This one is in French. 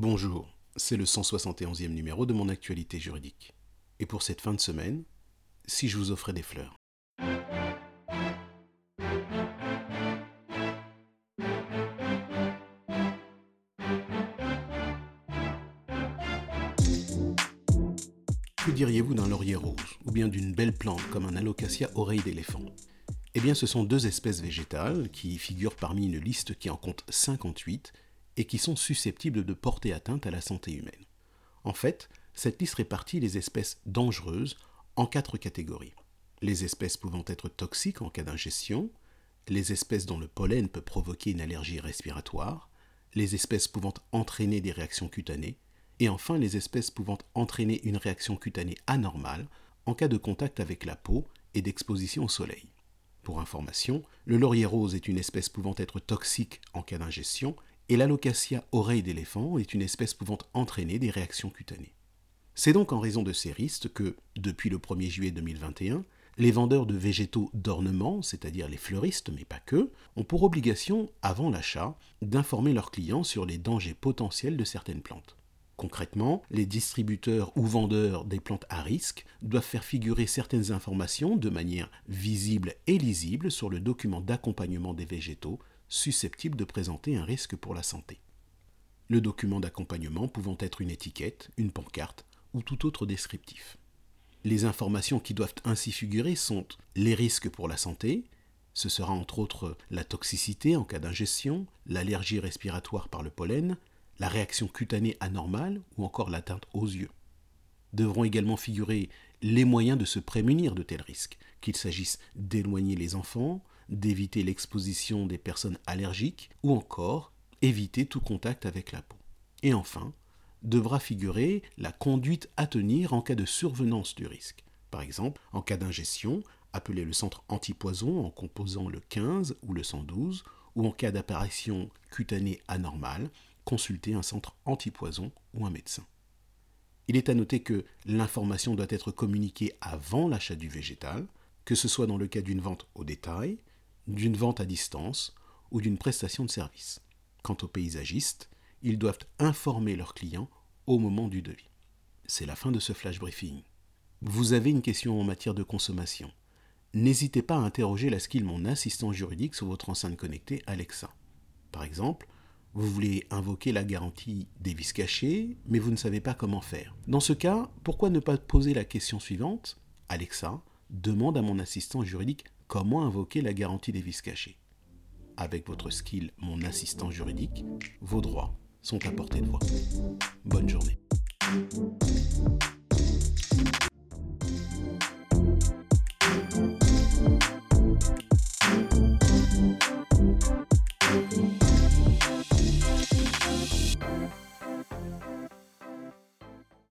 Bonjour, c'est le 171e numéro de mon actualité juridique. Et pour cette fin de semaine, si je vous offrais des fleurs. Que diriez-vous d'un laurier rose, ou bien d'une belle plante comme un alocasia oreille d'éléphant? Eh bien, ce sont deux espèces végétales qui figurent parmi une liste qui en compte 58 et qui sont susceptibles de porter atteinte à la santé humaine. En fait, cette liste répartit les espèces dangereuses en quatre catégories. Les espèces pouvant être toxiques en cas d'ingestion, les espèces dont le pollen peut provoquer une allergie respiratoire, les espèces pouvant entraîner des réactions cutanées, et enfin les espèces pouvant entraîner une réaction cutanée anormale en cas de contact avec la peau et d'exposition au soleil. Pour information, le laurier rose est une espèce pouvant être toxique en cas d'ingestion et l'alocasia oreille d'éléphant est une espèce pouvant entraîner des réactions cutanées. C'est donc en raison de ces risques que, depuis le 1er juillet 2021, les vendeurs de végétaux d'ornement, c'est-à-dire les fleuristes, mais pas que, ont pour obligation, avant l'achat, d'informer leurs clients sur les dangers potentiels de certaines plantes. Concrètement, les distributeurs ou vendeurs des plantes à risque doivent faire figurer certaines informations de manière visible et lisible sur le document d'accompagnement des végétaux susceptible de présenter un risque pour la santé. Le document d'accompagnement pouvant être une étiquette, une pancarte ou tout autre descriptif. Les informations qui doivent ainsi figurer sont les risques pour la santé, ce sera entre autres la toxicité en cas d'ingestion, l'allergie respiratoire par le pollen, la réaction cutanée anormale ou encore l'atteinte aux yeux. Devront également figurer les moyens de se prémunir de tels risques, qu'il s'agisse d'éloigner les enfants, d'éviter l'exposition des personnes allergiques ou encore éviter tout contact avec la peau. Et enfin, devra figurer la conduite à tenir en cas de survenance du risque. Par exemple, en cas d'ingestion, appelez le centre antipoison en composant le 15 ou le 112, ou en cas d'apparition cutanée anormale, consultez un centre antipoison ou un médecin. Il est à noter que l'information doit être communiquée avant l'achat du végétal, que ce soit dans le cas d'une vente au détail, d'une vente à distance ou d'une prestation de service. Quant aux paysagistes, ils doivent informer leurs clients au moment du devis. C'est la fin de ce flash briefing. Vous avez une question en matière de consommation. N'hésitez pas à interroger la skill Mon assistant juridique sur votre enceinte connectée Alexa. Par exemple, vous voulez invoquer la garantie des vis cachés, mais vous ne savez pas comment faire. Dans ce cas, pourquoi ne pas poser la question suivante? Alexa, demande à mon assistant juridique Comment invoquer la garantie des vices cachés Avec votre skill Mon assistant juridique, vos droits sont à portée de voix. Bonne journée.